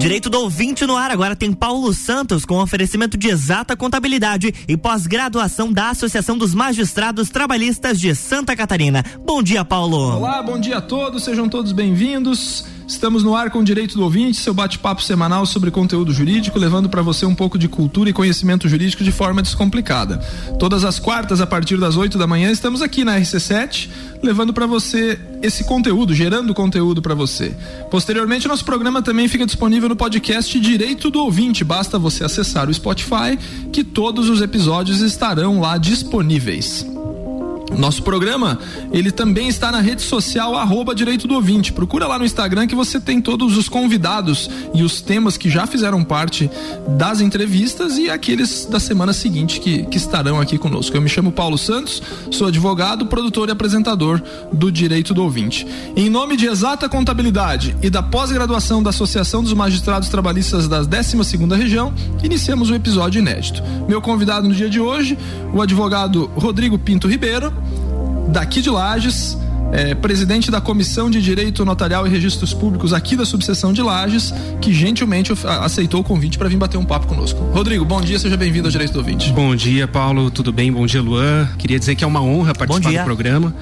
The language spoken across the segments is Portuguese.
Direito do ouvinte no ar agora tem Paulo Santos com oferecimento de exata contabilidade e pós-graduação da Associação dos Magistrados Trabalhistas de Santa Catarina. Bom dia, Paulo. Olá, bom dia a todos, sejam todos bem-vindos. Estamos no ar com o Direito do Ouvinte, seu bate-papo semanal sobre conteúdo jurídico, levando para você um pouco de cultura e conhecimento jurídico de forma descomplicada. Todas as quartas, a partir das 8 da manhã, estamos aqui na RC7, levando para você esse conteúdo, gerando conteúdo para você. Posteriormente, nosso programa também fica disponível no podcast Direito do Ouvinte. Basta você acessar o Spotify, que todos os episódios estarão lá disponíveis. Nosso programa, ele também está na rede social arroba Direito do Ouvinte. Procura lá no Instagram que você tem todos os convidados e os temas que já fizeram parte das entrevistas e aqueles da semana seguinte que, que estarão aqui conosco. Eu me chamo Paulo Santos, sou advogado, produtor e apresentador do Direito do Ouvinte. Em nome de Exata Contabilidade e da pós-graduação da Associação dos Magistrados Trabalhistas da 12 segunda Região, iniciamos o um episódio inédito. Meu convidado no dia de hoje, o advogado Rodrigo Pinto Ribeiro, daqui de Lages, é, presidente da Comissão de Direito Notarial e Registros Públicos aqui da subseção de Lages, que gentilmente aceitou o convite para vir bater um papo conosco. Rodrigo, bom dia, seja bem-vindo ao Direito do Ouvinte. Bom dia, Paulo, tudo bem? Bom dia, Luan. Queria dizer que é uma honra participar do programa.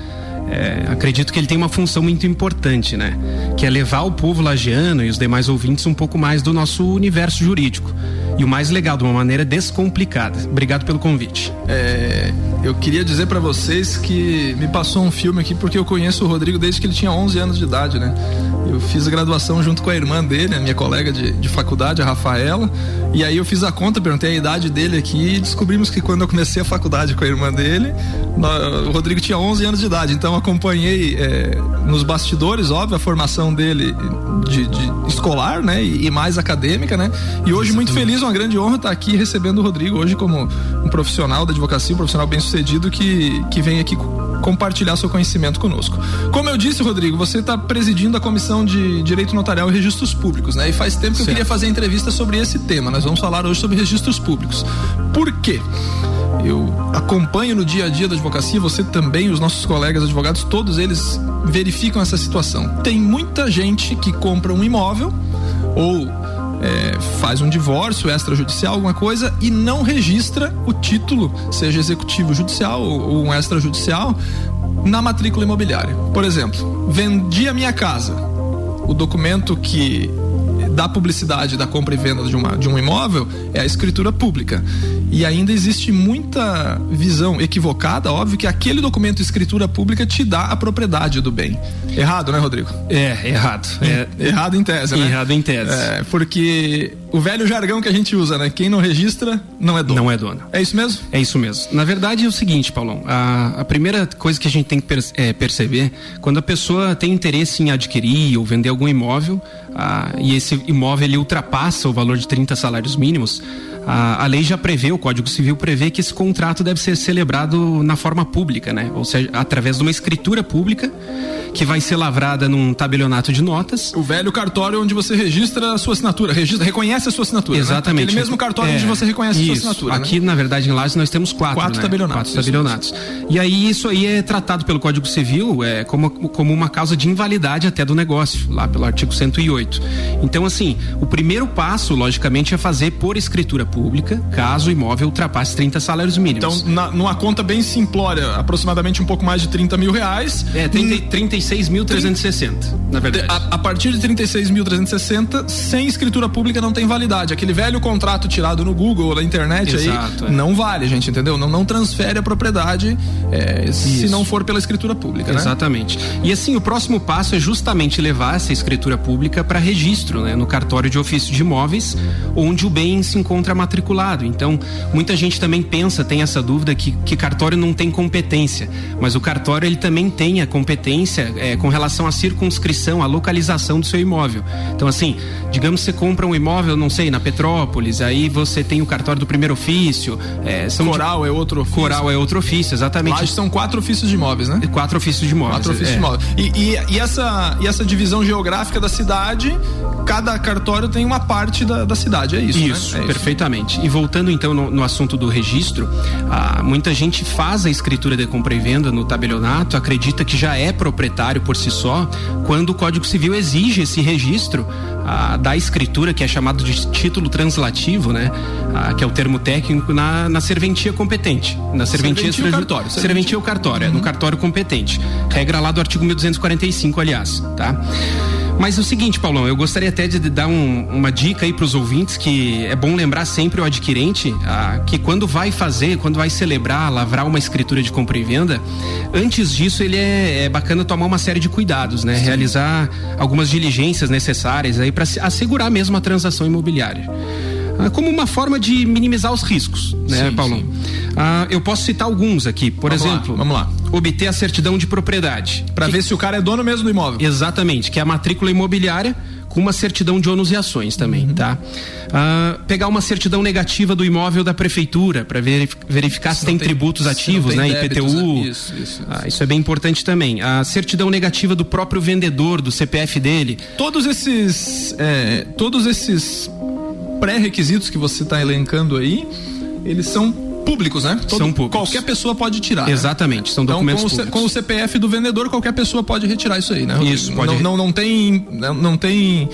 É, acredito que ele tem uma função muito importante, né? Que é levar o povo lagiano e os demais ouvintes um pouco mais do nosso universo jurídico. E o mais legal, de uma maneira descomplicada. Obrigado pelo convite. É, eu queria dizer para vocês que me passou um filme aqui porque eu conheço o Rodrigo desde que ele tinha 11 anos de idade, né? Eu fiz a graduação junto com a irmã dele, a minha colega de, de faculdade, a Rafaela, e aí eu fiz a conta, perguntei a idade dele aqui e descobrimos que quando eu comecei a faculdade com a irmã dele, o Rodrigo tinha 11 anos de idade, então acompanhei é, nos bastidores, óbvio, a formação dele de, de escolar, né? E, e, mais acadêmica, né? E hoje muito feliz, uma grande honra estar aqui recebendo o Rodrigo hoje como um profissional da advocacia, um profissional bem sucedido que, que vem aqui compartilhar seu conhecimento conosco. Como eu disse, Rodrigo, você está presidindo a Comissão de Direito Notarial e Registros Públicos, né? E faz tempo que certo. eu queria fazer entrevista sobre esse tema. Nós vamos falar hoje sobre registros públicos. Por quê? Eu acompanho no dia a dia da advocacia, você também, os nossos colegas advogados, todos eles verificam essa situação. Tem muita gente que compra um imóvel ou é, faz um divórcio extrajudicial, alguma coisa, e não registra o título, seja executivo judicial ou, um extrajudicial, na matrícula imobiliária. Por exemplo, vendi a minha casa. O documento que dá publicidade da compra e venda de, uma, de um imóvel é a escritura pública. E ainda existe muita visão equivocada, óbvio, que aquele documento escritura pública te dá a propriedade do bem. Errado, né, Rodrigo? É, errado. É, errado em tese, né? Errado em tese. É, porque o velho jargão que a gente usa, né? Quem não registra não é dono. Não é dono. É isso mesmo? É isso mesmo. Na verdade é o seguinte, Paulão. A, a primeira coisa que a gente tem que per, é, perceber, quando a pessoa tem interesse em adquirir ou vender algum imóvel, a, e esse imóvel ele ultrapassa o valor de 30 salários mínimos, a, a, lei já prevê, o Código Civil prevê que esse contrato deve ser celebrado na forma pública, né? Ou seja, através de uma escritura pública que vai ser lavrada num tabelionato de notas. O velho cartório onde você registra a sua assinatura, registra, reconhece a sua assinatura. Né? Exatamente. Né? Aquele mesmo cartório é, onde você reconhece isso. a sua assinatura. Aqui, né? na verdade, em Lages nós temos quatro. Quatro né? tabelionatos. Quatro tabelionatos. E aí isso aí é tratado pelo Código Civil é, como, como uma causa de invalidade até do negócio, lá pelo artigo 108. Então, assim, o primeiro passo, logicamente, é fazer por escritura pública, caso o imóvel ultrapasse 30 salários mínimos. Então, na, numa conta bem simplória, aproximadamente um pouco mais de 30 mil reais. É, 36.360 360, na verdade. A, a partir de 36.360, sem escritura pública não tem validade. Aquele velho contrato tirado no Google ou na internet Exato, aí, é. não vale, gente, entendeu? Não, não transfere a propriedade é, se não for pela escritura pública, né? Exatamente. E assim, o próximo passo é justamente levar essa escritura pública para registro, né? No cartório de ofício de imóveis, onde o bem se encontra matriculado. Então, muita gente também pensa, tem essa dúvida que, que cartório não tem competência, mas o cartório ele também tem a competência é, com relação a circunscrição, a localização do seu imóvel. Então, assim, digamos que você compra um imóvel, não sei, na Petrópolis, aí você tem o cartório do primeiro ofício. É, Coral de... é outro ofício. Coral é outro ofício, exatamente. Lá são quatro ofícios de imóveis, né? Quatro ofícios de imóveis. Quatro ofícios é. de imóveis. E, e, e, essa, e essa divisão geográfica da cidade, cada cartório tem uma parte da, da cidade, é isso, Isso, né? é perfeitamente. Justamente. E voltando então no, no assunto do registro, ah, muita gente faz a escritura de compra e venda no tabelionato, acredita que já é proprietário por si só, quando o Código Civil exige esse registro ah, da escritura, que é chamado de título translativo, né? Ah, que é o termo técnico, na, na serventia competente. Na serventia, serventia cartório. Serventia, serventia cartório, uhum. é, no cartório competente. Regra lá do artigo 1245, aliás, tá? Mas é o seguinte, Paulão, eu gostaria até de dar um, uma dica aí para os ouvintes que é bom lembrar sempre o adquirente ah, que quando vai fazer, quando vai celebrar, lavrar uma escritura de compra e venda, antes disso ele é, é bacana tomar uma série de cuidados, né? Sim. Realizar algumas diligências necessárias aí para assegurar mesmo a transação imobiliária. Ah, como uma forma de minimizar os riscos, né, sim, Paulão? Sim. Ah, eu posso citar alguns aqui. Por vamos exemplo, lá, vamos lá. Obter a certidão de propriedade. Para ver se o cara é dono mesmo do imóvel. Exatamente, que é a matrícula imobiliária com uma certidão de ônus e ações também, uhum. tá? Ah, pegar uma certidão negativa do imóvel da prefeitura para verificar se, se tem, tem, tributos ativos, né? Débitos, IPTU. Isso, isso, isso. Ah, isso é bem importante também. A certidão negativa do próprio vendedor, do CPF dele. Todos esses, é, todos esses pré-requisitos que você está elencando aí, eles são públicos, né? Todo, são públicos. Qualquer pessoa pode tirar. Né? Exatamente, né? são documentos então, com públicos. O, com o CPF do vendedor, qualquer pessoa pode retirar isso aí, né? Isso, pode. Não, não, não tem, não, não tem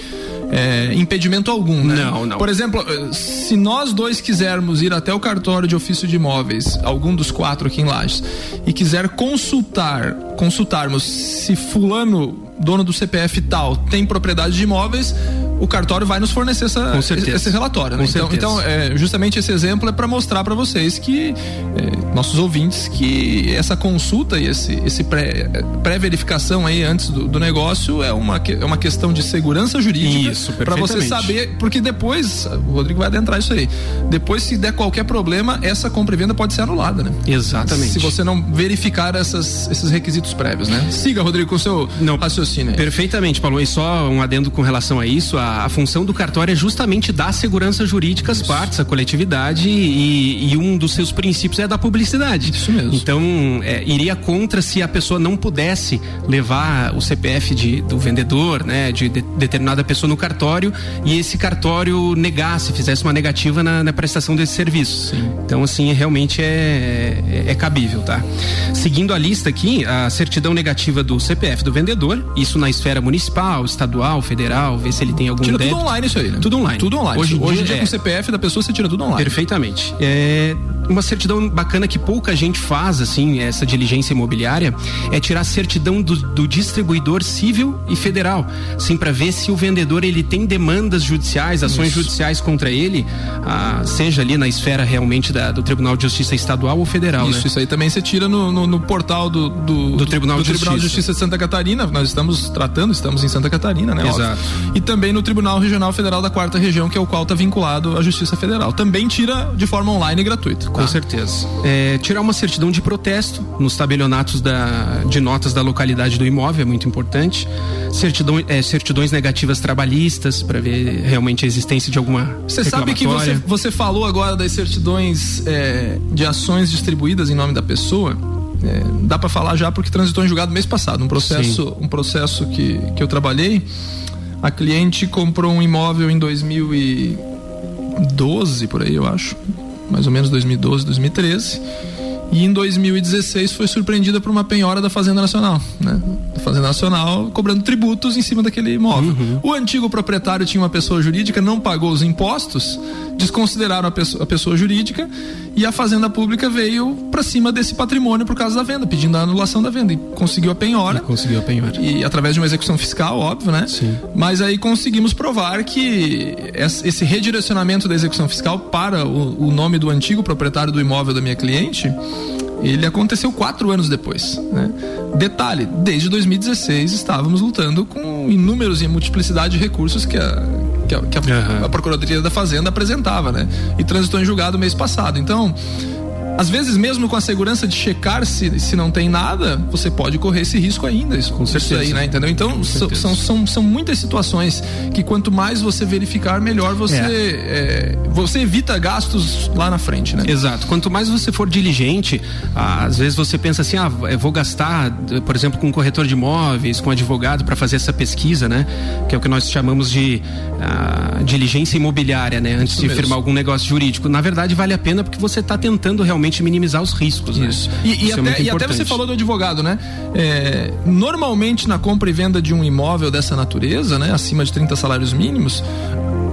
é, impedimento algum, né? Não, não. Por exemplo, se nós dois quisermos ir até o cartório de ofício de imóveis, algum dos quatro aqui em Lages, e quiser consultar, consultarmos se fulano dono do CPF tal tem propriedade de imóveis, o cartório vai nos fornecer essa, esse relatório. Né? Então, então é, justamente esse exemplo é para mostrar para vocês que é, nossos ouvintes que essa consulta e esse, esse pré, pré-verificação aí antes do, do, negócio é uma, é uma questão de segurança jurídica para você saber, porque depois, o Rodrigo vai adentrar isso aí. Depois, se der qualquer problema, essa compra e venda pode ser anulada, né? Exatamente. Se você não verificar essas, esses requisitos prévios, né? Siga, Rodrigo, com o seu não, raciocínio. Perfeitamente, Paulo. E só um adendo com relação a isso, a, a função do cartório é justamente dar segurança jurídica às partes, à coletividade e, e, um dos seus princípios é da publicidade. Isso mesmo. Então, é, iria contra se a pessoa não pudesse levar o CPF de, do vendedor, né, de, de determinada pessoa no cartório e esse cartório negasse, fizesse uma negativa na, na prestação desse serviço. Sim. Então, assim, realmente é, é, é cabível, tá? Seguindo a lista aqui, a certidão negativa do CPF do vendedor, isso na esfera municipal, estadual, federal, ver se ele tem algum tira débito. tudo online isso aí, né? Tudo online. Tudo online. Hoje, hoje em dia, é. com o CPF da pessoa você tira tudo online. Perfeitamente. É, uma certidão bacana que pouca gente faz, assim, essa diligência imobiliária, é tirar a certidão do, do distribuidor civil e federal, assim, para ver se o vendedor ele tem demandas judiciais, ações isso. judiciais contra ele, ah, seja ali na esfera realmente da, do Tribunal de Justiça Estadual ou Federal. Isso, né? isso aí também você tira no, no, no portal do, do, do, Tribunal, do de, Tribunal Justiça. de Justiça de Santa Catarina. Nós estamos tratando, estamos em Santa Catarina, né? Exato. Óbvio. E também no Tribunal Regional Federal da Quarta Região, que é o qual está vinculado à Justiça Federal. Também tira de forma online e gratuita. Com tá? certeza. É, tirar uma certidão de protesto nos tabelionatos da, de notas da localidade do imóvel é muito importante. Certidão, é, certidões negativas trabalhistas para ver realmente a existência de alguma. Você sabe que você, você falou agora das certidões é, de ações distribuídas em nome da pessoa. É, dá para falar já porque transitou em julgado mês passado, um processo, um processo que, que eu trabalhei. A cliente comprou um imóvel em 2012, por aí eu acho, mais ou menos 2012, 2013 e em 2016 foi surpreendida por uma penhora da Fazenda Nacional, né? Da Fazenda Nacional cobrando tributos em cima daquele imóvel. Uhum. O antigo proprietário tinha uma pessoa jurídica, não pagou os impostos, desconsideraram a pessoa, a pessoa jurídica e a Fazenda Pública veio para cima desse patrimônio por causa da venda, pedindo a anulação da venda e conseguiu a penhora. E conseguiu a penhora. E através de uma execução fiscal, óbvio, né? Sim. Mas aí conseguimos provar que esse redirecionamento da execução fiscal para o, o nome do antigo proprietário do imóvel da minha cliente ele aconteceu quatro anos depois. Né? Detalhe, desde 2016 estávamos lutando com inúmeros e multiplicidade de recursos que a, que a, que a, uhum. a Procuradoria da Fazenda apresentava, né? E transitou em julgado mês passado. Então, às vezes mesmo com a segurança de checar se, se não tem nada, você pode correr esse risco ainda. Isso, com certeza. aí, né? Entendeu? Então são, são, são, são, muitas situações que quanto mais você verificar, melhor você é. É, você evita gastos lá na frente, né? Exato. Quanto mais você for diligente, às vezes você pensa assim, ah, vou gastar, por exemplo, com um corretor de imóveis, com um advogado para fazer essa pesquisa, né? Que é o que nós chamamos de ah, diligência imobiliária, né? Antes Isso de mesmo. firmar algum negócio jurídico. Na verdade, vale a pena porque você está tentando realmente minimizar os riscos, né? Isso. E, e, Isso é até, é e até, você falou do advogado, né? É, normalmente na compra e venda de um imóvel dessa natureza, né? Acima de 30 salários mínimos,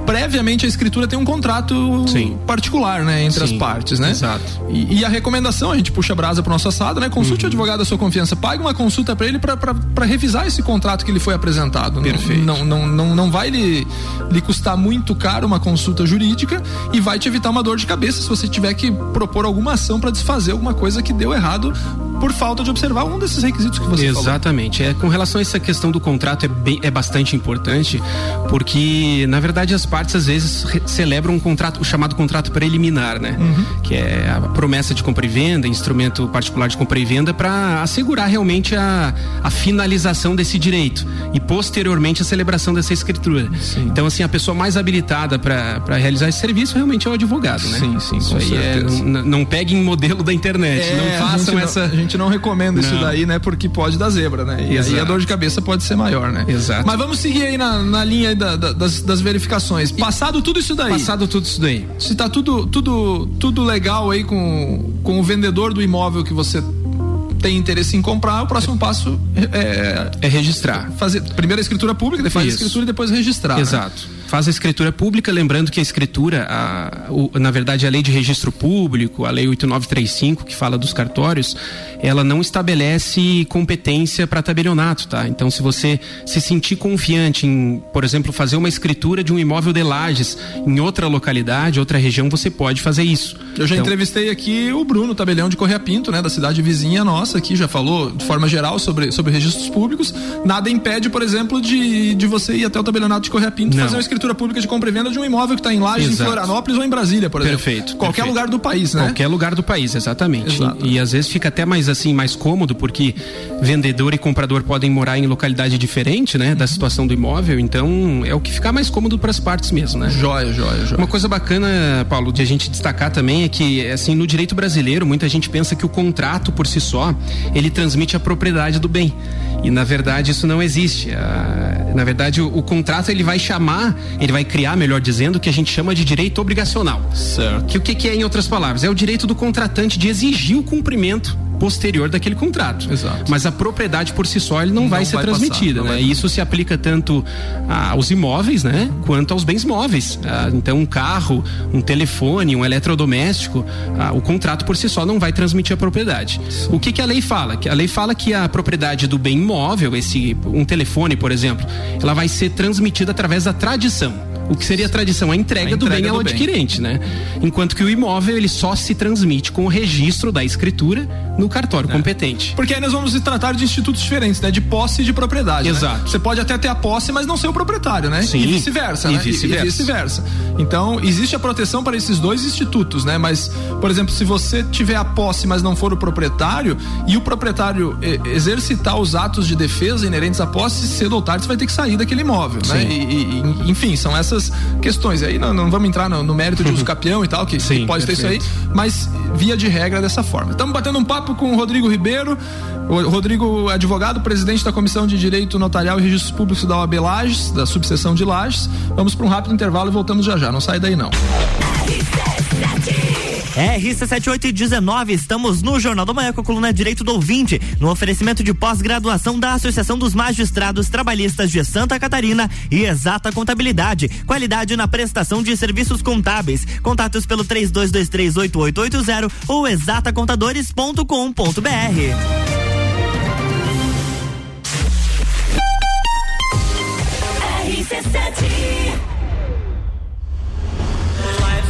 previamente a escritura tem um contrato Sim. particular, né, entre Sim, as partes, né? Exato. E, e, a recomendação, a gente puxa a brasa pro nosso assado, né? Consulte uhum. o advogado da sua confiança, pague uma consulta para ele para revisar esse contrato que ele foi apresentado. Perfeito. Não, não, não, não vai lhe, lhe custar muito caro uma consulta jurídica e vai te evitar uma dor de cabeça se você tiver que propor alguma para desfazer alguma coisa que deu errado por falta de observar um desses requisitos que você Exatamente. Falou. É, com relação a essa questão do contrato é, bem, é bastante importante, porque, na verdade, as partes às vezes celebram um contrato, o chamado contrato preliminar, né? Uhum. Que é a promessa de compra e venda, instrumento particular de compra e venda, para assegurar realmente a, a finalização desse direito e posteriormente a celebração dessa escritura. Sim. Então, assim, a pessoa mais habilitada para realizar esse serviço realmente é o advogado, né? Sim, sim, Isso aí é, não, não peguem modelo da internet, é, não façam essa. Não, gente não recomenda não. isso daí, né? Porque pode dar zebra, né? E Exato. aí a dor de cabeça pode ser maior, né? Exato. Mas vamos seguir aí na, na linha da, da, das, das, verificações. Passado tudo isso daí. Passado tudo isso daí. Se tá tudo, tudo, tudo legal aí com, com o vendedor do imóvel que você tem interesse em comprar, o próximo passo é, é registrar. Fazer primeiro a escritura pública, depois Isso. a escritura e depois registrar. Né? Exato. Né? Faz a escritura pública, lembrando que a escritura, a, o, na verdade, a lei de registro público, a lei 8935, que fala dos cartórios, ela não estabelece competência para tabelionato, tá? Então, se você se sentir confiante em, por exemplo, fazer uma escritura de um imóvel de lajes em outra localidade, outra região, você pode fazer isso. Eu já então, entrevistei aqui o Bruno Tabelião de Correia Pinto, né, da cidade vizinha nossa aqui, já falou de forma geral sobre, sobre registros públicos. Nada impede, por exemplo, de, de você ir até o tabelionato de Correia Pinto fazer uma escritura escritura pública de compra e venda de um imóvel que está em Lages, Exato. em Florianópolis ou em Brasília, por exemplo. Perfeito. Qualquer perfeito. lugar do país, né? Qualquer lugar do país, exatamente. Exato. E, e, às vezes fica até mais assim, mais cômodo, porque vendedor e comprador podem morar em localidade diferente, né? Da situação do imóvel, então é o que fica mais cômodo para as partes mesmo, né? Joia, joia, joia. Uma coisa bacana, Paulo, de a gente destacar também é que, assim, no direito brasileiro, muita gente pensa que o contrato por si só, ele transmite a propriedade do bem. E na verdade isso não existe. Ah, na verdade, o, o contrato ele vai chamar, ele vai criar, melhor dizendo, que a gente chama de direito obrigacional. Certo. Que o que, que é, em outras palavras? É o direito do contratante de exigir o cumprimento posterior daquele contrato. Exato. Mas a propriedade por si só ele não, não vai ser vai transmitida, passar, né? Isso se aplica tanto aos imóveis, né, quanto aos bens móveis. Ah, então um carro, um telefone, um eletrodoméstico, ah, o contrato por si só não vai transmitir a propriedade. Sim. O que que a lei fala? Que a lei fala que a propriedade do bem imóvel, esse um telefone, por exemplo, ela vai ser transmitida através da tradição o que seria a tradição? A entrega, a entrega do bem ao do adquirente, bem. né? Enquanto que o imóvel ele só se transmite com o registro da escritura no cartório é. competente. Porque aí nós vamos tratar de institutos diferentes, né? De posse e de propriedade. Né? Exato. Né? Você pode até ter a posse, mas não ser o proprietário, né? Sim. E vice-versa, né? E vice-versa. vice-versa. Então, existe a proteção para esses dois institutos, né? Mas, por exemplo, se você tiver a posse, mas não for o proprietário, e o proprietário exercitar os atos de defesa inerentes à posse, cedo ou tarde você vai ter que sair daquele imóvel, né? Sim. né? E, e, enfim, são essas questões. Aí não, não vamos entrar no, no mérito de uso capião e tal, que, Sim, que pode perfeito. ter isso aí, mas via de regra dessa forma. Estamos batendo um papo com o Rodrigo Ribeiro, o Rodrigo advogado, presidente da Comissão de Direito Notarial e Registros Públicos da OAB Lages, da subseção de Lages. Vamos para um rápido intervalo e voltamos já já. Não sai daí não. RC7819, estamos no Jornal da Manhã com a coluna Direito do Ouvinte, no oferecimento de pós-graduação da Associação dos Magistrados Trabalhistas de Santa Catarina e Exata Contabilidade. Qualidade na prestação de serviços contábeis. Contatos pelo 32238880 ou exatacontadores.com.br. RC7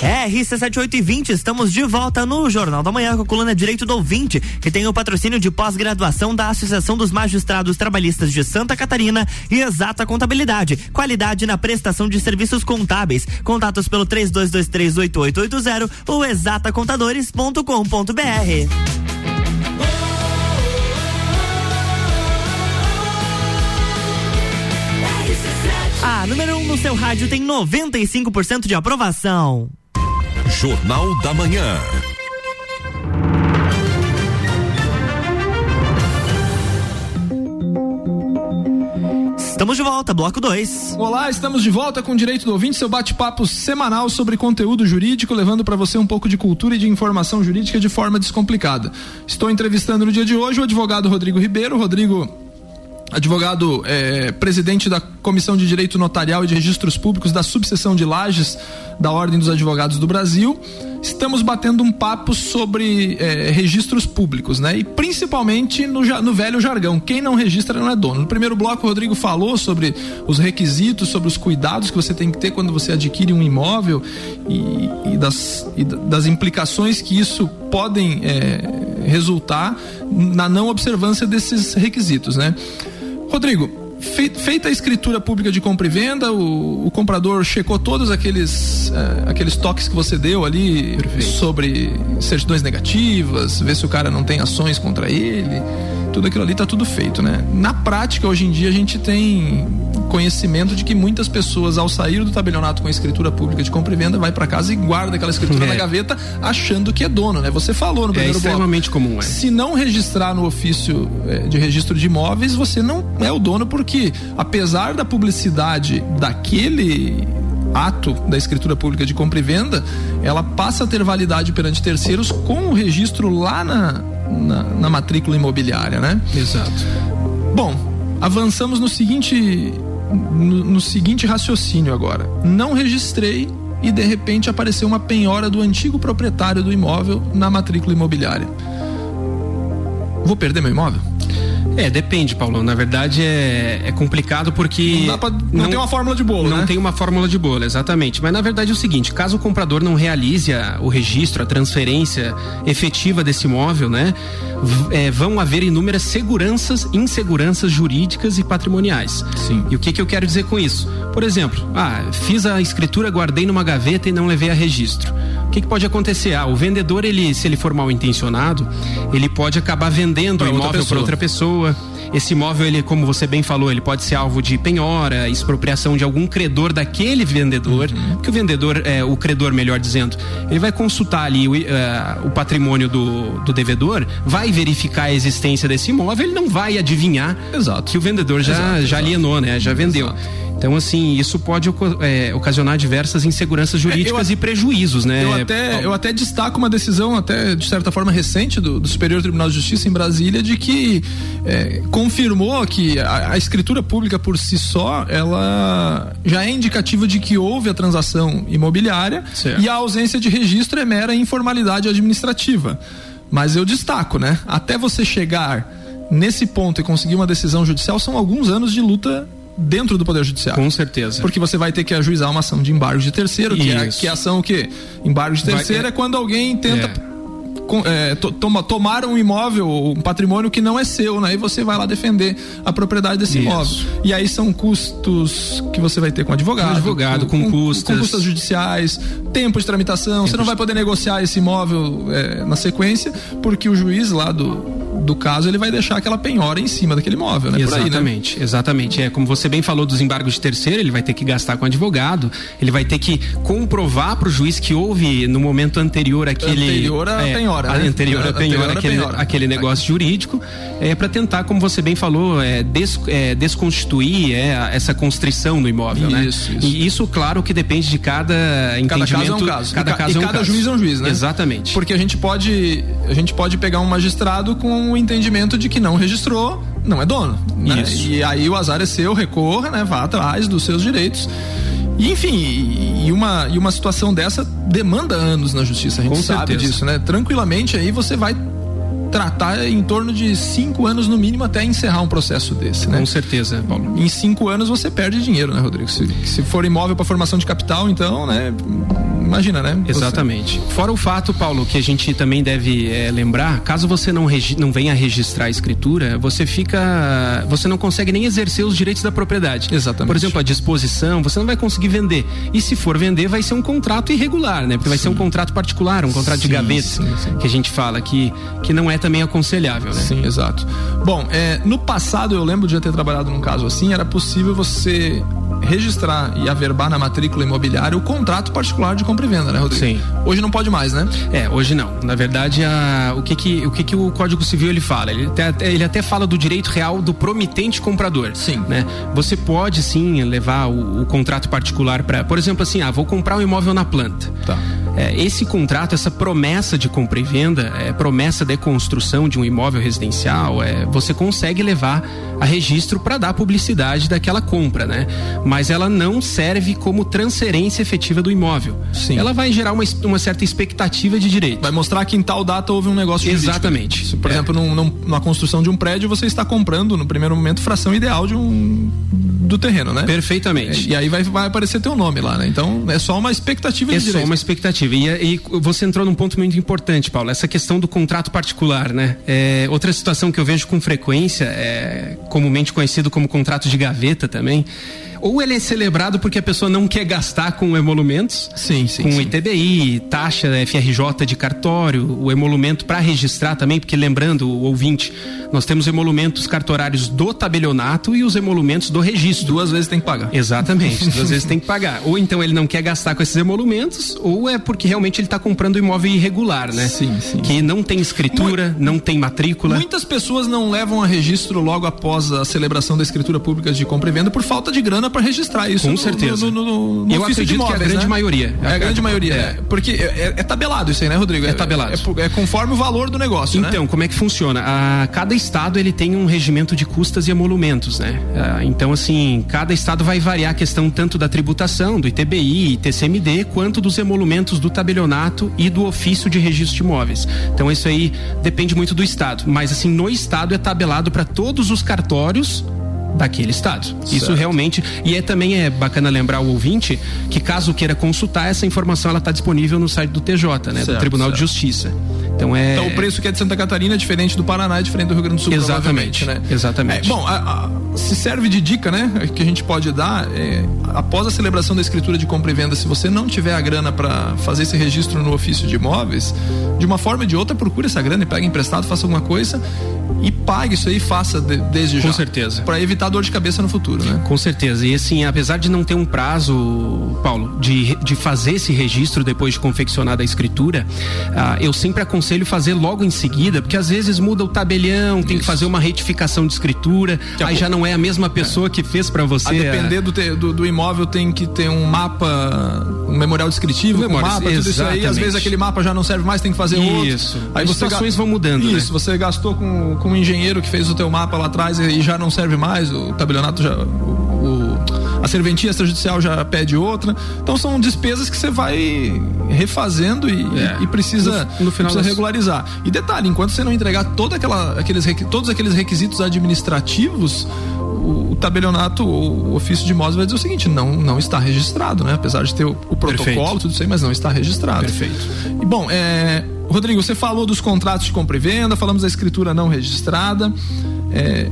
RC7820, estamos de volta no Jornal da Manhã com a coluna Direito do Ouvinte, que tem o patrocínio de pós-graduação da Associação dos Magistrados Trabalhistas de Santa Catarina e Exata Contabilidade. Qualidade na prestação de serviços contábeis. Contatos pelo 32238880 ou exatacontadores.com.br. A número 1 um no seu rádio tem 95% de aprovação. Jornal da Manhã. Estamos de volta, bloco 2. Olá, estamos de volta com o Direito do Ouvinte, seu bate-papo semanal sobre conteúdo jurídico, levando para você um pouco de cultura e de informação jurídica de forma descomplicada. Estou entrevistando no dia de hoje o advogado Rodrigo Ribeiro. Rodrigo advogado é, presidente da Comissão de Direito Notarial e de Registros Públicos da subseção de Lages da Ordem dos Advogados do Brasil. Estamos batendo um papo sobre é, registros públicos, né? E principalmente no, no, velho jargão, quem não registra não é dono. No primeiro bloco, o Rodrigo falou sobre os requisitos, sobre os cuidados que você tem que ter quando você adquire um imóvel e, e, das, e das implicações que isso podem é, resultar na não observância desses requisitos, né? Rodrigo, feita a escritura pública de compra e venda, o, o comprador checou todos aqueles, uh, aqueles toques que você deu ali Perfeito. sobre certidões negativas, ver se o cara não tem ações contra ele tudo aquilo ali tá tudo feito, né? Na prática, hoje em dia, a gente tem conhecimento de que muitas pessoas, ao sair do tabelionato com a escritura pública de compra e venda, vai para casa e guarda aquela escritura é. na gaveta, achando que é dono, né? Você falou no é primeiro. É extremamente bloco. comum, é. Se não registrar no ofício é, de registro de imóveis, você não é o dono, porque apesar da publicidade daquele ato da escritura pública de compra e venda, ela passa a ter validade perante terceiros com o registro lá na, na, na matrícula imobiliária, né? Exato. Bom, avançamos no seguinte no, seguinte raciocínio agora. Não registrei e de repente apareceu uma penhora do antigo proprietário do imóvel na matrícula imobiliária. Vou perder meu imóvel? É, depende, Paulo. Na verdade é, é complicado porque. Não, pra, não, não, tem uma fórmula de bolo, Não né? tem uma fórmula de bolo, exatamente. Mas na verdade é o seguinte: caso o comprador não realize a, o registro, a transferência efetiva desse imóvel, né? É, vão haver inúmeras seguranças, inseguranças jurídicas e patrimoniais. Sim. E o que, que eu quero dizer com isso? Por exemplo, ah, fiz a escritura, guardei numa gaveta e não levei a registro. O que, que pode acontecer? Ah, o vendedor, ele, se ele for mal intencionado, ele pode acabar vendendo o imóvel para outra pessoa. Esse imóvel, ele, como você bem falou, ele pode ser alvo de penhora, expropriação de algum credor daquele vendedor, uhum. porque o vendedor, é, o credor, melhor dizendo, ele vai consultar ali o, uh, o patrimônio do, do devedor, vai verificar a existência desse imóvel, ele não vai adivinhar exato. que o vendedor já, exato, já alienou, né? Já vendeu. Exato. Então, assim, isso pode é, ocasionar diversas inseguranças jurídicas é, eu, e prejuízos, né? Eu até, eu até destaco uma decisão, até de certa forma recente, do, do Superior Tribunal de Justiça em Brasília, de que é, confirmou que a, a, escritura pública por si só, ela já é indicativa de que houve a transação imobiliária certo. e a ausência de registro é mera informalidade administrativa. Mas eu destaco, né? Até você chegar nesse ponto e conseguir uma decisão judicial são alguns anos de luta dentro do Poder Judiciário. Com certeza. Porque você vai ter que ajuizar uma ação de embargo de terceiro, que é, que é ação o quê? Embargo de terceiro vai, é, é quando alguém tenta. É to, toma, tomaram um imóvel, um patrimônio que não é seu, né? E você vai lá defender a propriedade desse Isso. imóvel. E aí são custos que você vai ter com advogado. Com advogado, com, com, custas. Com custas judiciais, tempo de tramitação. Tempo você não vai poder negociar esse imóvel é, na sequência, porque o juiz lá do, do caso, ele vai deixar aquela penhora em cima daquele imóvel, né? Exatamente, aí, né? exatamente. É como você bem falou dos embargos de terceiro, ele vai ter que gastar com advogado, ele vai ter que comprovar para o juiz que houve no momento anterior aquele anterior a é, penhora, né? anterior a penhora, anterior aquele, penhora. aquele negócio jurídico, é para tentar, como você bem falou, é, des, é desconstituir é, essa constrição no imóvel, isso, né? Isso. E isso, claro, que depende de cada entendimento. Cada caso é um caso. Cada, caso e é um cada caso. juiz é um juiz, né? Exatamente. Porque a gente pode a gente pode pegar um magistrado com o entendimento de que não registrou, não é dono. Né? E aí o azar é seu, recorra, né? Vá atrás dos seus direitos. E, enfim, e uma, e uma situação dessa demanda anos na justiça, a gente Com sabe certeza. disso, né? Tranquilamente aí você vai tratar em torno de cinco anos no mínimo até encerrar um processo desse, né? Com certeza, Paulo. Em cinco anos você perde dinheiro, né, Rodrigo? Se, se for imóvel para formação de capital, então, né? Imagina, né? Exatamente. Você... Fora o fato, Paulo, que a gente também deve é, lembrar, caso você não, não venha registrar a escritura, você fica, você não consegue nem exercer os direitos da propriedade. Exatamente. Por exemplo, a disposição, você não vai conseguir vender. E se for vender, vai ser um contrato irregular, né? Porque vai sim. ser um contrato particular, um contrato sim, de gaveta, sim, que a gente fala que que não é também aconselhável, né? Sim, exato. Bom, é, no passado eu lembro de ter trabalhado num caso assim, era possível você registrar e averbar na matrícula imobiliária o contrato particular de compra e venda, né, Rodrigo? Sim. Hoje não pode mais, né? É, hoje não. Na verdade, a, o, que que, o que que o Código Civil ele fala? Ele até, ele até fala do direito real do promitente comprador. Sim. Né? Você pode sim levar o, o contrato particular para, por exemplo, assim, ah, vou comprar um imóvel na planta. Tá. É, esse contrato, essa promessa de compra e venda, é, promessa de construção de um imóvel residencial, é, você consegue levar a registro para dar publicidade daquela compra, né? Mas ela não serve como transferência efetiva do imóvel. Sim. Ela vai gerar uma, uma certa expectativa de direito. Vai mostrar que em tal data houve um negócio. Exatamente. Por é. exemplo, num, num, numa construção de um prédio, você está comprando, no primeiro momento, fração ideal de um do terreno, né? Perfeitamente. E aí vai, vai aparecer teu nome lá, né? Então é só uma expectativa de é direito. É só uma expectativa. E, e, você entrou num ponto muito importante, Paulo, essa questão do contrato particular, né? É, outra situação que eu vejo com frequência, é comumente conhecido como contrato de gaveta também, ou ele é celebrado porque a pessoa não quer gastar com emolumentos, sim, sim, com sim. ITBI, taxa FRJ de cartório, o emolumento para registrar também, porque lembrando o ouvinte, nós temos emolumentos cartorários do tabelionato e os emolumentos do registro. Duas vezes tem que pagar. Exatamente, duas vezes tem que pagar. Ou então ele não quer gastar com esses emolumentos, ou é porque realmente ele está comprando imóvel irregular, né? Sim, sim. Que não tem escritura, não tem matrícula. Muitas pessoas não levam a registro logo após a celebração da escritura pública de compra e venda por falta de grana para registrar isso. Com certeza. No, no, no, Eu acredito imóveis, que é a grande né? maioria. É a, grande maioria. É. Porque é, é, é, tabelado isso aí, né, Rodrigo? É, tabelado. É, é, conforme o valor do negócio, né? Então, né? como é que funciona? A, cada estado ele tem um regimento de custas e emolumentos, né? A, então, assim, cada estado vai variar a questão tanto da tributação, do ITBI, TCMD, quanto dos emolumentos do tabelionato e do ofício de registro de imóveis. Então, isso aí depende muito do estado. Mas, assim, no estado é tabelado para todos os cartórios daquele estado. Certo. Isso realmente e é também é bacana lembrar o ouvinte que caso queira consultar essa informação ela está disponível no site do TJ, né, certo, do Tribunal certo. de Justiça. Então é Então o preço que é de Santa Catarina é diferente do Paraná, é diferente do Rio Grande do Sul, Exatamente, né? Exatamente. É, bom, a, a, se serve de dica, né, que a gente pode dar é, após a celebração da escritura de compra e venda, se você não tiver a grana para fazer esse registro no ofício de imóveis, de uma forma ou de outra procure essa grana e pegue emprestado, faça alguma coisa e pague isso aí, faça de, desde Com já. Com certeza. Para evitar dor de cabeça no futuro, né? Com certeza. E assim, apesar de não ter um prazo, Paulo, de, de fazer esse registro depois de confeccionada a escritura, ah, eu sempre aconselho fazer logo em seguida, porque às vezes muda o tabelião, tem isso. que fazer uma retificação de escritura, que aí já não é a mesma pessoa é. que fez para você. A depender a... do, te, do, do, imóvel tem que ter um mapa, um memorial descritivo, um mapa, tudo isso aí. Às vezes aquele mapa já não serve mais, tem que fazer isso. outro. Isso. Aí As situações vão mudando. Isso, né? você gastou com, com um engenheiro que fez o teu mapa lá atrás e já não serve mais, o tabelionato já. O, a serventia extrajudicial já pede outra. Então são despesas que você vai refazendo e, é. e precisa, no, no final precisa das... regularizar. E detalhe, enquanto você não entregar toda aquela, aqueles, todos aqueles requisitos administrativos, o, o tabelionato, o, o ofício de imóveis vai dizer o seguinte: não, não está registrado, né? Apesar de ter o, o protocolo, Perfeito. tudo isso aí, mas não está registrado. Perfeito. E bom, é Rodrigo, você falou dos contratos de compra e venda, falamos da escritura não registrada. É,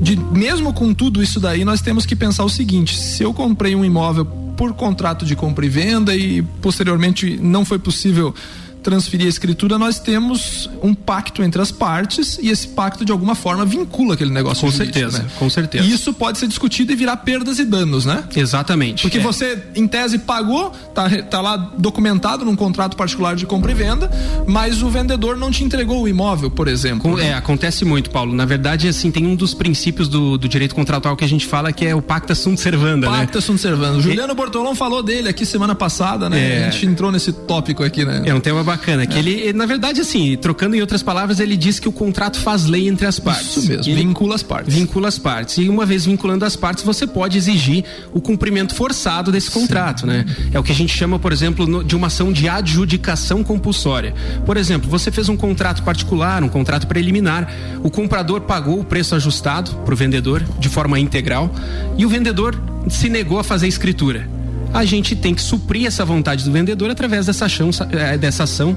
de, mesmo com tudo isso daí, nós temos que pensar o seguinte: se eu comprei um imóvel por contrato de compra e venda e posteriormente não foi possível transferir a escritura, nós temos um pacto entre as partes e esse pacto de alguma forma vincula aquele negócio. Com jurídico, certeza, né? com certeza. E isso pode ser discutido e virar perdas e danos, né? Exatamente. Porque É. você, em tese, pagou, tá, tá lá documentado num contrato particular de compra e venda, mas o vendedor não te entregou o imóvel, por exemplo. Com- né? é, acontece muito, Paulo. Na verdade, assim, tem um dos princípios do, do direito contratual que a gente fala que é o pacta sunt servanda, né? Pacta sunt servanda. Juliano Bortolão falou dele aqui semana passada, né? É. A gente entrou nesse tópico aqui, né? É um tema bacana. Que ele, na verdade, assim, trocando em outras palavras, ele diz que o contrato faz lei entre as partes. Isso mesmo, ele vincula as partes. vincula as partes. E uma vez vinculando as partes, você pode exigir o cumprimento forçado desse contrato, né? É o que a gente chama, por exemplo, de uma ação de adjudicação compulsória. Por exemplo, você fez um contrato particular, um contrato preliminar, o comprador pagou o preço ajustado para o vendedor de forma integral e o vendedor se negou a fazer a escritura a gente tem que suprir essa vontade do vendedor através dessa ação, eh, dessa ação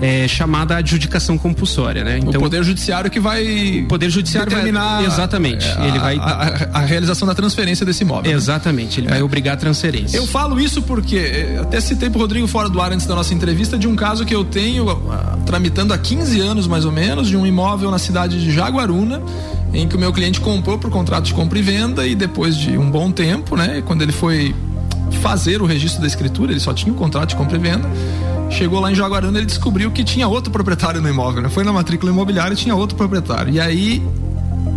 eh, chamada adjudicação compulsória, né? o Poder Judiciário que vai. o Poder Judiciário vai- determinar. exatamente, é, ele vai A, a- a realização da transferência desse imóvel. né? exatamente, ele vai obrigar a transferência. Eu falo isso porque eh, até citei pro Rodrigo fora do ar antes da nossa entrevista de um caso que eu tenho ah, tramitando há 15 anos mais ou menos de um imóvel na cidade de Jaguaruna em que o meu cliente comprou por contrato de compra e venda e depois de um bom tempo, né, quando ele foi fazer o registro da escritura, ele só tinha o contrato de compra e venda. Chegou lá em Jaguaruna, ele descobriu que tinha outro proprietário no imóvel, né? Foi na matrícula imobiliária e tinha outro proprietário. E aí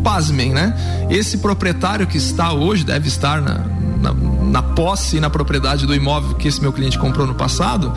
pasmem, né? Esse proprietário que está hoje, deve estar na, na, na posse e na propriedade do imóvel que esse meu cliente comprou no passado,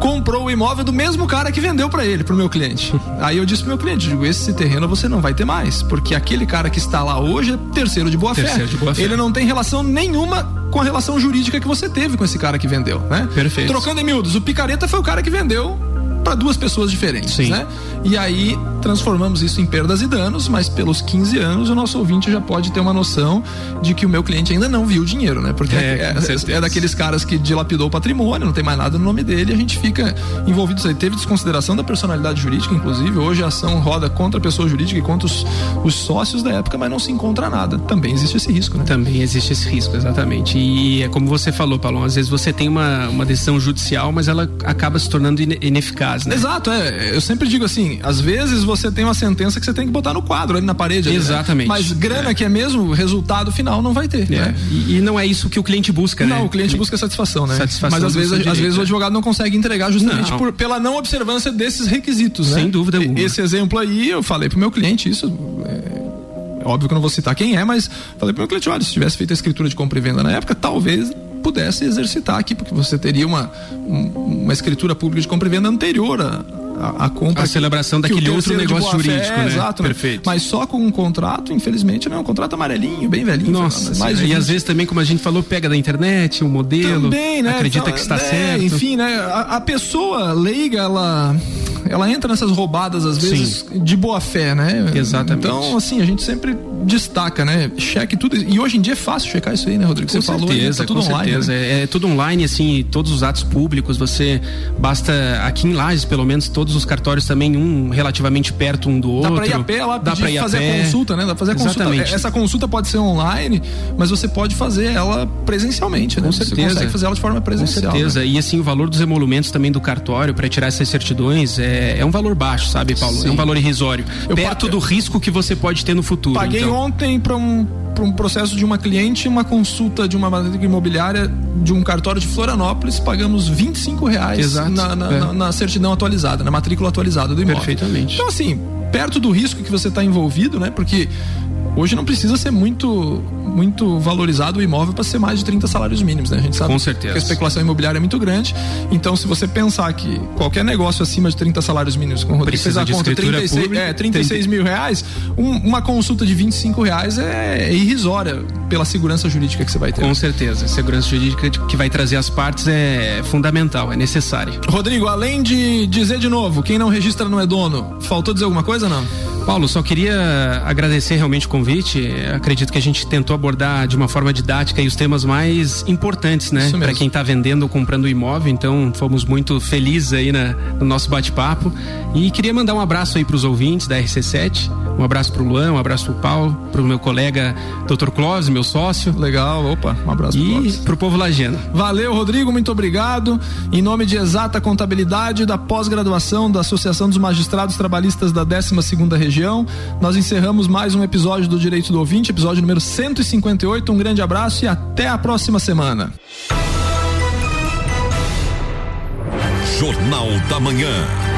comprou o imóvel do mesmo cara que vendeu para ele, pro meu cliente. Aí eu disse pro meu cliente, digo, esse terreno você não vai ter mais, porque aquele cara que está lá hoje é terceiro de boa fé. Terceiro de boa fé. Ele não tem relação nenhuma com a relação jurídica que você teve com esse cara que vendeu, né? Perfeito. Trocando em miúdos, o picareta foi o cara que vendeu para duas pessoas diferentes, Sim. né? E aí transformamos isso em perdas e danos, mas pelos 15 anos o nosso ouvinte já pode ter uma noção de que o meu cliente ainda não viu o dinheiro, né? Porque É, é, certeza. é daqueles caras que dilapidou o patrimônio, não tem mais nada no nome dele, e a gente fica envolvido nisso aí. Teve desconsideração da personalidade jurídica, inclusive, hoje a ação roda contra a pessoa jurídica e contra os, os sócios da época, mas não se encontra nada. Também existe esse risco, né? Também existe esse risco, exatamente. E é como você falou, Paulo, às vezes você tem uma, uma decisão judicial, mas ela acaba se tornando ine- ineficaz, né? Exato, é. Eu sempre digo assim, às vezes você tem uma sentença que você tem que botar no quadro, ali na parede. ali, né? Exatamente. Mas grana É. que é mesmo, resultado final não vai ter. É, né? E, e não é isso que o cliente busca, né? Não, o cliente busca satisfação, né? Satisfação Mas às vezes, seu às direito, vezes o é. advogado não consegue entregar justamente Não. por, pela não observância desses requisitos, né? Sem dúvida alguma. Esse exemplo aí, eu falei pro meu cliente, isso é, óbvio que eu não vou citar quem é, mas falei pro meu cliente, olha, se tivesse feito a escritura de compra e venda na época, talvez pudesse exercitar aqui, porque você teria uma, um- uma escritura pública de compra e venda anterior a, a, a compra. A que- celebração que o daquele outro terceiro de negócio jurídico, né? Exato, né? Perfeito. Mas só com um contrato, infelizmente, não é um contrato amarelinho, bem velhinho. Nossa, mais senhora, de e às 20 vezes também, como a gente falou, pega da internet, um modelo, também, né? acredita Então, que está é, certo. Enfim, né? A, a pessoa leiga, ela, ela entra nessas roubadas, às vezes, de boa fé, né? Exatamente. Então, assim, a gente sempre destaca, né? Cheque tudo. E hoje em dia é fácil checar isso aí, né, Rodrigo? Com Você falou, aí, certeza, tá tudo com online. certeza. né? É, é tudo online, assim, todos os atos públicos, você basta, aqui em Lages, pelo menos, todos os cartórios também, um relativamente perto um do outro. Dá pra ir a pé lá, Dá pedir, pra ir a fazer pé. a consulta, né? Dá pra fazer a consulta. Exatamente. Essa consulta pode ser online, mas você pode fazer ela presencialmente, né? Com Você certeza. consegue fazer ela de forma Com presencial. certeza. né? E assim, o valor dos emolumentos também do cartório para tirar essas certidões é, é um valor baixo, sabe, Paulo? Sim. É um valor irrisório. Eu perto pa- do risco que você pode ter no futuro. Paguei então. ontem para um, pra um processo de uma cliente, uma consulta de uma matrícula imobiliária de um cartório de Florianópolis, pagamos 25 reais Exato, na, na, é. na- na certidão atualizada, na matrícula atualizada do imóvel. Perfeitamente. Então, assim, perto do risco que você está envolvido, né? Porque hoje não precisa ser muito muito valorizado o imóvel para ser mais de 30 salários mínimos, né? A gente sabe Com certeza. que a especulação imobiliária é muito grande. Então, se você pensar que qualquer negócio acima de 30 salários mínimos, como o Rodrigo fez Precisa a de conta, escritura 36, pública, é, 36 mil reais, um- uma consulta de 25 reais é, é irrisória pela segurança jurídica que você vai ter. Com certeza. Segurança jurídica que vai trazer as partes é fundamental, é necessária. Rodrigo, além de dizer de novo, quem não registra não é dono, faltou dizer alguma coisa não? Paulo, só queria agradecer realmente o convite. Acredito que a gente tentou abordar de uma forma didática os temas mais importantes, né? Para quem está vendendo ou comprando imóvel. Então, fomos muito felizes aí na, no nosso bate-papo. E queria mandar um abraço aí para os ouvintes da RC7. Um abraço para o Luan, um abraço para o Paulo, para o meu colega Dr. Close, meu sócio. Legal, opa, um abraço E para o povo lajano. Valeu, Rodrigo, muito obrigado. Em nome de Exata Contabilidade, da pós-graduação da Associação dos Magistrados Trabalhistas da 12 segunda Região região. Nós encerramos mais um episódio do Direito do Ouvinte, episódio número 158. Um grande abraço e até a próxima semana. Jornal da Manhã.